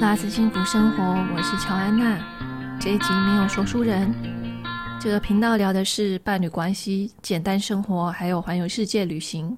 拉丝幸福生活，我是乔安娜。这一集没有说书人。这个频道聊的是伴侣关系、简单生活，还有环游世界旅行。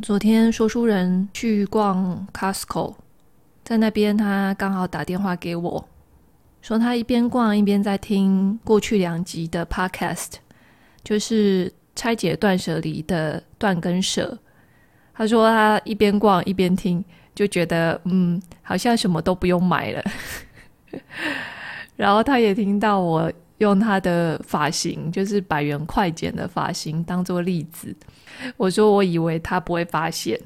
昨天说书人去逛 Costco，在那边他刚好打电话给我，说他一边逛一边在听过去两集的 Podcast，就是拆解断舍离的断跟舍。他说他一边逛一边听。就觉得嗯，好像什么都不用买了。然后他也听到我用他的发型，就是百元快剪的发型当做例子。我说我以为他不会发现。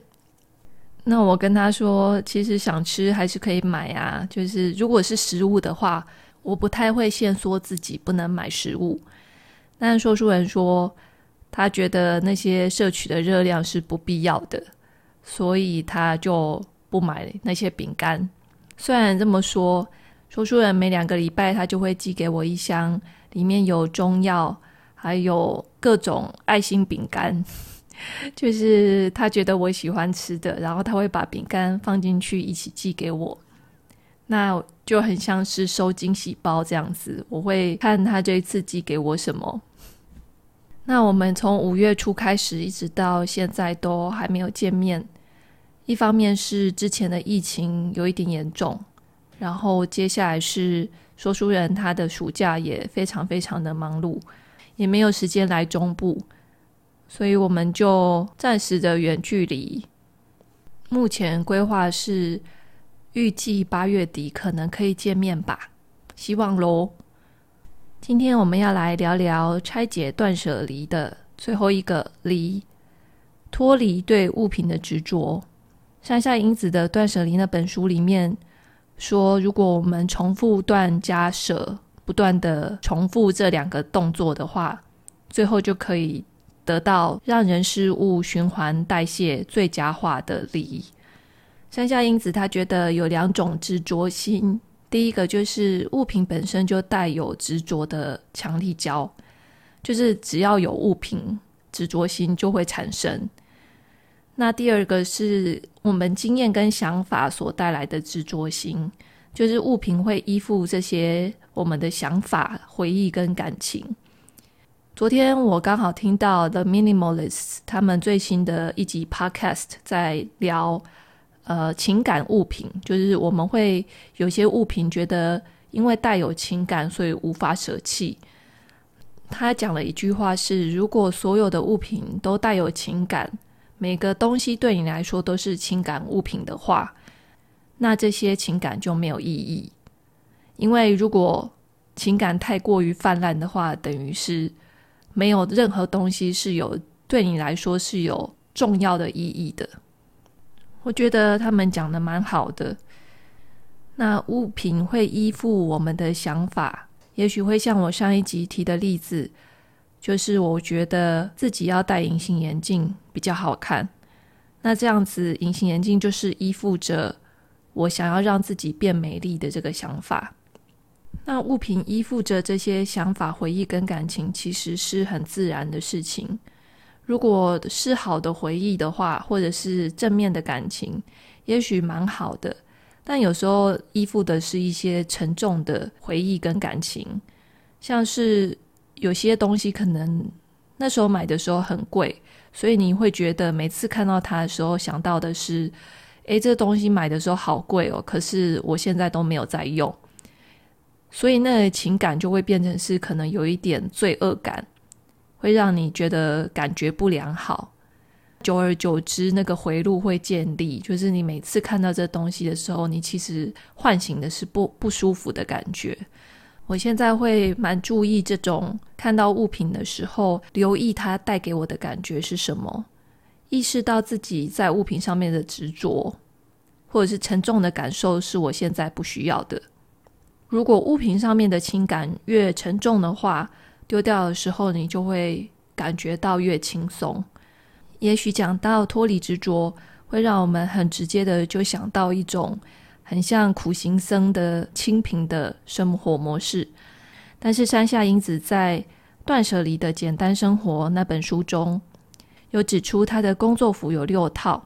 那我跟他说，其实想吃还是可以买啊。就是如果是食物的话，我不太会限缩自己不能买食物。但说书人说，他觉得那些摄取的热量是不必要的，所以他就。不买那些饼干，虽然这么说，说书人每两个礼拜他就会寄给我一箱，里面有中药，还有各种爱心饼干，就是他觉得我喜欢吃的，然后他会把饼干放进去一起寄给我，那就很像是收惊喜包这样子。我会看他这一次寄给我什么。那我们从五月初开始，一直到现在都还没有见面。一方面是之前的疫情有一点严重，然后接下来是说书人他的暑假也非常非常的忙碌，也没有时间来中部，所以我们就暂时的远距离。目前规划是预计八月底可能可以见面吧，希望喽。今天我们要来聊聊拆解断舍离的最后一个离，脱离对物品的执着。山下英子的《断舍离》那本书里面说，如果我们重复断加舍，不断的重复这两个动作的话，最后就可以得到让人事物循环代谢最佳化的离。山下英子她觉得有两种执着心，第一个就是物品本身就带有执着的强力胶，就是只要有物品，执着心就会产生。那第二个是我们经验跟想法所带来的执着心，就是物品会依附这些我们的想法、回忆跟感情。昨天我刚好听到 The Minimalists 他们最新的一集 Podcast 在聊，呃，情感物品，就是我们会有些物品觉得因为带有情感，所以无法舍弃。他讲了一句话是：如果所有的物品都带有情感，每个东西对你来说都是情感物品的话，那这些情感就没有意义。因为如果情感太过于泛滥的话，等于是没有任何东西是有对你来说是有重要的意义的。我觉得他们讲的蛮好的。那物品会依附我们的想法，也许会像我上一集提的例子。就是我觉得自己要戴隐形眼镜比较好看，那这样子隐形眼镜就是依附着我想要让自己变美丽的这个想法。那物品依附着这些想法、回忆跟感情，其实是很自然的事情。如果是好的回忆的话，或者是正面的感情，也许蛮好的。但有时候依附的是一些沉重的回忆跟感情，像是。有些东西可能那时候买的时候很贵，所以你会觉得每次看到它的时候想到的是，诶，这东西买的时候好贵哦，可是我现在都没有在用，所以那情感就会变成是可能有一点罪恶感，会让你觉得感觉不良好。久而久之，那个回路会建立，就是你每次看到这东西的时候，你其实唤醒的是不不舒服的感觉。我现在会蛮注意这种看到物品的时候，留意它带给我的感觉是什么，意识到自己在物品上面的执着，或者是沉重的感受是我现在不需要的。如果物品上面的情感越沉重的话，丢掉的时候你就会感觉到越轻松。也许讲到脱离执着，会让我们很直接的就想到一种。很像苦行僧的清贫的生活模式，但是山下英子在《断舍离的简单生活》那本书中有指出，他的工作服有六套，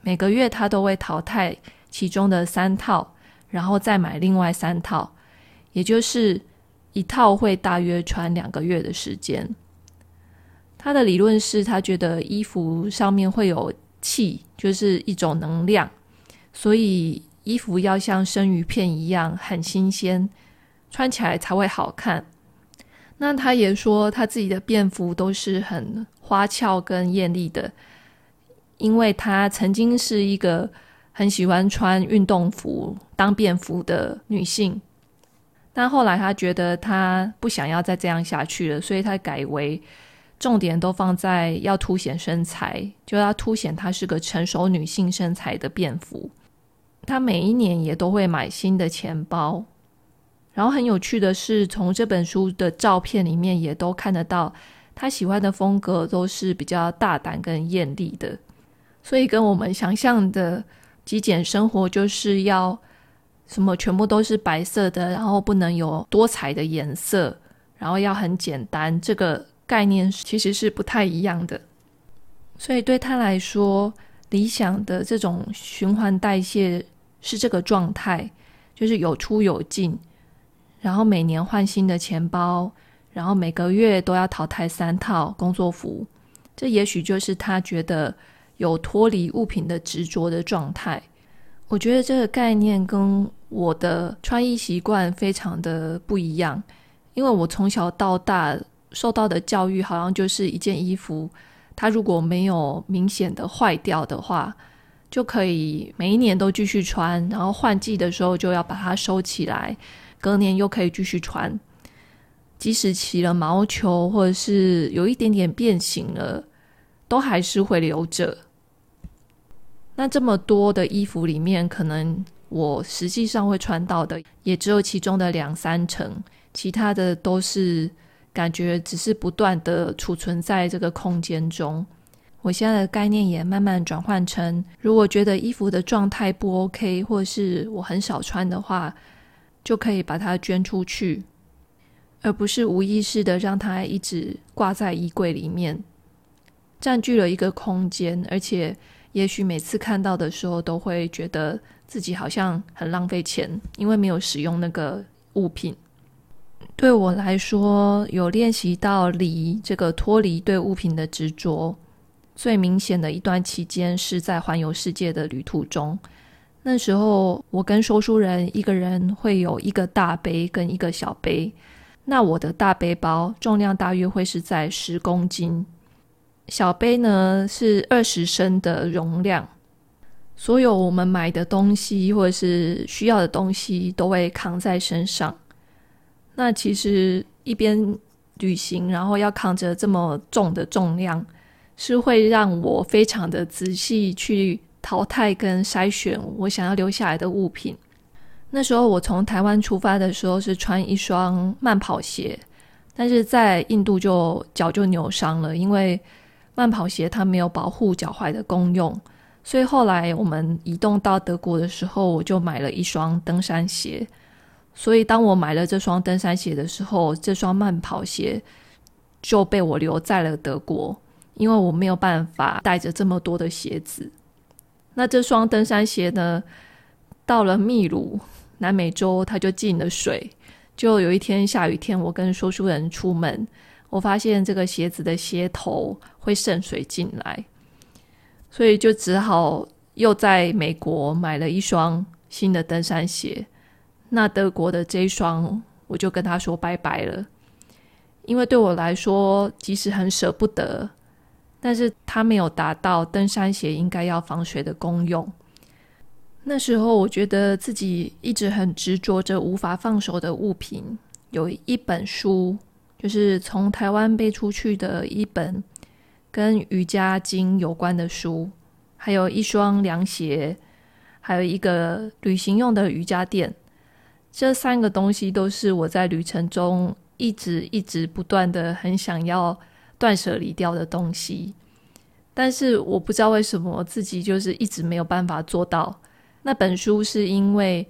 每个月他都会淘汰其中的三套，然后再买另外三套，也就是一套会大约穿两个月的时间。他的理论是他觉得衣服上面会有气，就是一种能量，所以衣服要像生鱼片一样很新鲜，穿起来才会好看。那他也说他自己的便服都是很花俏跟艳丽的，因为他曾经是一个很喜欢穿运动服当便服的女性，但后来他觉得他不想要再这样下去了，所以他改为。重点都放在要凸显身材，就要凸显她是个成熟女性身材的便服。她每一年也都会买新的钱包，然后很有趣的是，从这本书的照片里面也都看得到，她喜欢的风格都是比较大胆跟艳丽的。所以跟我们想象的极简生活就是要什么全部都是白色的，然后不能有多彩的颜色，然后要很简单。这个。概念其实是不太一样的，所以对他来说，理想的这种循环代谢是这个状态，就是有出有进，然后每年换新的钱包，然后每个月都要淘汰三套工作服，这也许就是他觉得有脱离物品的执着的状态。我觉得这个概念跟我的穿衣习惯非常的不一样，因为我从小到大。受到的教育好像就是一件衣服，它如果没有明显的坏掉的话，就可以每一年都继续穿，然后换季的时候就要把它收起来，隔年又可以继续穿。即使起了毛球或者是有一点点变形了，都还是会留着。那这么多的衣服里面，可能我实际上会穿到的也只有其中的两三成，其他的都是。感觉只是不断的储存在这个空间中。我现在的概念也慢慢转换成：如果觉得衣服的状态不 OK，或是我很少穿的话，就可以把它捐出去，而不是无意识的让它一直挂在衣柜里面，占据了一个空间。而且，也许每次看到的时候，都会觉得自己好像很浪费钱，因为没有使用那个物品。对我来说，有练习到离这个脱离对物品的执着最明显的一段期间，是在环游世界的旅途中。那时候，我跟说书人一个人会有一个大背跟一个小背。那我的大背包重量大约会是在十公斤，小背呢是二十升的容量。所有我们买的东西或者是需要的东西都会扛在身上。那其实一边旅行，然后要扛着这么重的重量，是会让我非常的仔细去淘汰跟筛选我想要留下来的物品。那时候我从台湾出发的时候是穿一双慢跑鞋，但是在印度就脚就扭伤了，因为慢跑鞋它没有保护脚踝的功用，所以后来我们移动到德国的时候，我就买了一双登山鞋。所以，当我买了这双登山鞋的时候，这双慢跑鞋就被我留在了德国，因为我没有办法带着这么多的鞋子。那这双登山鞋呢，到了秘鲁，南美洲，它就进了水。就有一天下雨天，我跟说书人出门，我发现这个鞋子的鞋头会渗水进来，所以就只好又在美国买了一双新的登山鞋。那德国的这一双，我就跟他说拜拜了，因为对我来说，即使很舍不得，但是它没有达到登山鞋应该要防水的功用。那时候，我觉得自己一直很执着着无法放手的物品，有一本书，就是从台湾背出去的一本跟瑜伽经有关的书，还有一双凉鞋，还有一个旅行用的瑜伽垫。这三个东西都是我在旅程中一直一直不断的很想要断舍离掉的东西，但是我不知道为什么自己就是一直没有办法做到。那本书是因为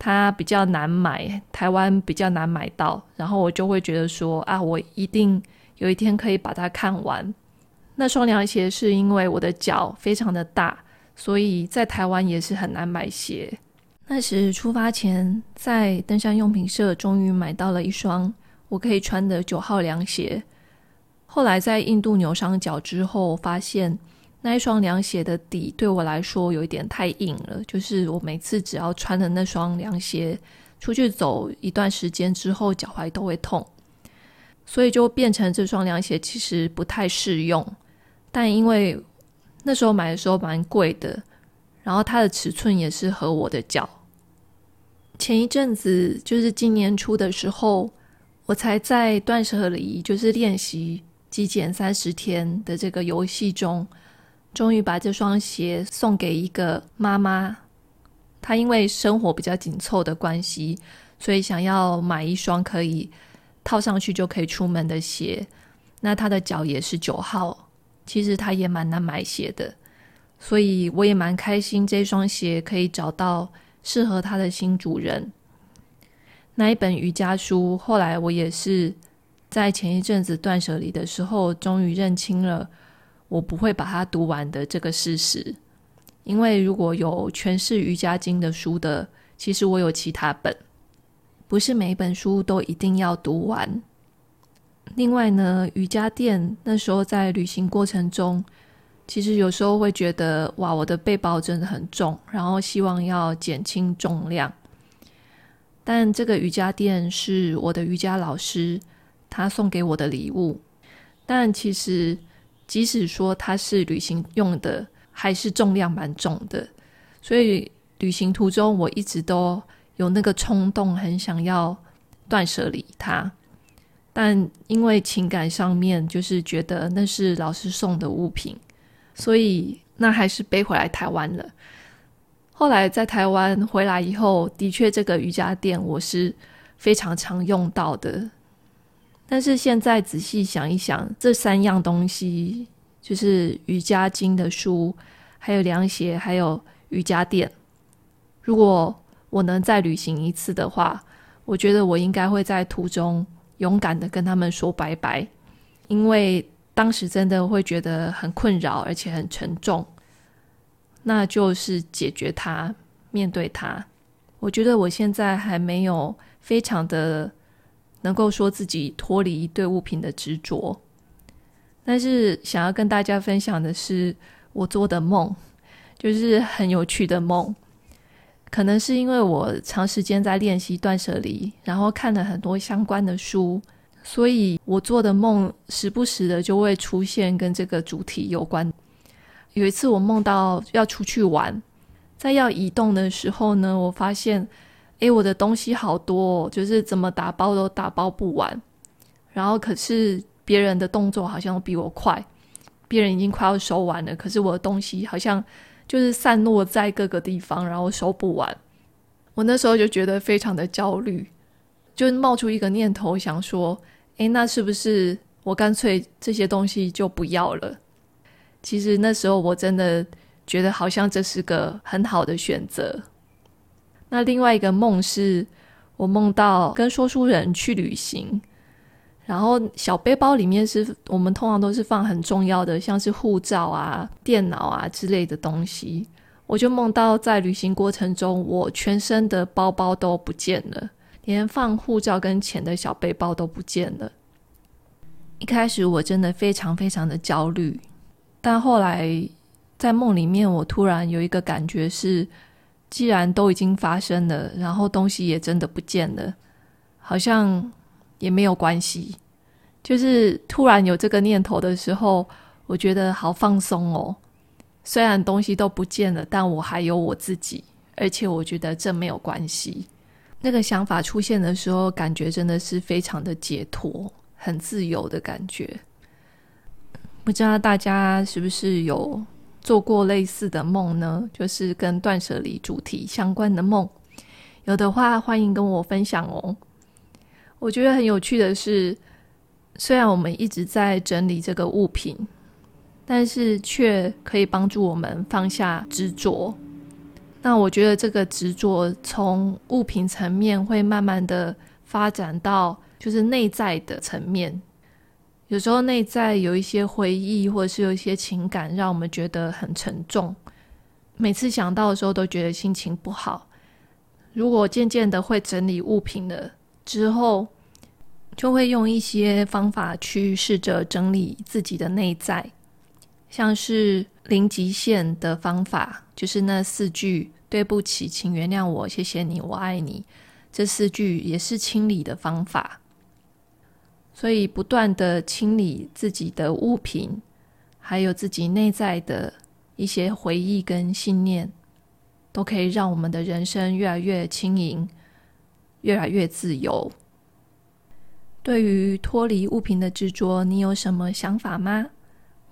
它比较难买，台湾比较难买到，然后我就会觉得说啊，我一定有一天可以把它看完。那双凉鞋是因为我的脚非常的大，所以在台湾也是很难买鞋。那时出发前，在登山用品社终于买到了一双我可以穿的九号凉鞋。后来在印度扭伤脚之后，发现那一双凉鞋的底对我来说有一点太硬了，就是我每次只要穿的那双凉鞋出去走一段时间之后，脚踝都会痛，所以就变成这双凉鞋其实不太适用。但因为那时候买的时候蛮贵的。然后它的尺寸也是合我的脚。前一阵子，就是今年初的时候，我才在断舍离，就是练习极简三十天的这个游戏中，终于把这双鞋送给一个妈妈。她因为生活比较紧凑的关系，所以想要买一双可以套上去就可以出门的鞋。那她的脚也是九号，其实他也蛮难买鞋的。所以我也蛮开心，这双鞋可以找到适合它的新主人。那一本瑜伽书，后来我也是在前一阵子断舍离的时候，终于认清了我不会把它读完的这个事实。因为如果有全是瑜伽经的书的，其实我有其他本，不是每一本书都一定要读完。另外呢，瑜伽垫那时候在旅行过程中。其实有时候会觉得哇，我的背包真的很重，然后希望要减轻重量。但这个瑜伽垫是我的瑜伽老师他送给我的礼物。但其实即使说它是旅行用的，还是重量蛮重的。所以旅行途中我一直都有那个冲动，很想要断舍离它。但因为情感上面，就是觉得那是老师送的物品。所以那还是背回来台湾了。后来在台湾回来以后，的确这个瑜伽垫我是非常常用到的。但是现在仔细想一想，这三样东西就是瑜伽经的书，还有凉鞋，还有瑜伽垫。如果我能再旅行一次的话，我觉得我应该会在途中勇敢的跟他们说拜拜，因为。当时真的会觉得很困扰，而且很沉重。那就是解决它，面对它。我觉得我现在还没有非常的能够说自己脱离对物品的执着。但是想要跟大家分享的是，我做的梦，就是很有趣的梦。可能是因为我长时间在练习断舍离，然后看了很多相关的书。所以我做的梦时不时的就会出现跟这个主题有关。有一次我梦到要出去玩，在要移动的时候呢，我发现，诶，我的东西好多哦，就是怎么打包都打包不完。然后可是别人的动作好像比我快，别人已经快要收完了，可是我的东西好像就是散落在各个地方，然后收不完。我那时候就觉得非常的焦虑，就冒出一个念头，想说。诶，那是不是我干脆这些东西就不要了？其实那时候我真的觉得好像这是个很好的选择。那另外一个梦是，我梦到跟说书人去旅行，然后小背包里面是我们通常都是放很重要的，像是护照啊、电脑啊之类的东西。我就梦到在旅行过程中，我全身的包包都不见了。连放护照跟钱的小背包都不见了。一开始我真的非常非常的焦虑，但后来在梦里面，我突然有一个感觉是，既然都已经发生了，然后东西也真的不见了，好像也没有关系。就是突然有这个念头的时候，我觉得好放松哦。虽然东西都不见了，但我还有我自己，而且我觉得这没有关系。那个想法出现的时候，感觉真的是非常的解脱，很自由的感觉。不知道大家是不是有做过类似的梦呢？就是跟断舍离主题相关的梦，有的话欢迎跟我分享哦。我觉得很有趣的是，虽然我们一直在整理这个物品，但是却可以帮助我们放下执着。那我觉得这个执着从物品层面会慢慢的发展到就是内在的层面，有时候内在有一些回忆或者是有一些情感让我们觉得很沉重，每次想到的时候都觉得心情不好。如果渐渐的会整理物品了之后，就会用一些方法去试着整理自己的内在，像是零极限的方法，就是那四句“对不起，请原谅我，谢谢你，我爱你”，这四句也是清理的方法。所以，不断的清理自己的物品，还有自己内在的一些回忆跟信念，都可以让我们的人生越来越轻盈，越来越自由。对于脱离物品的执着，你有什么想法吗？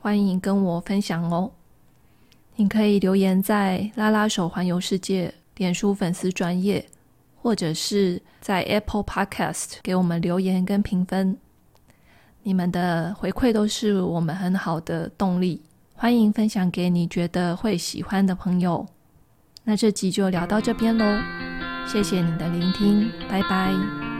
欢迎跟我分享哦。你可以留言在拉拉手环游世界脸书粉丝专页，或者是在 Apple Podcast 给我们留言跟评分。你们的回馈都是我们很好的动力。欢迎分享给你觉得会喜欢的朋友。那这集就聊到这边喽，谢谢你的聆听，拜拜。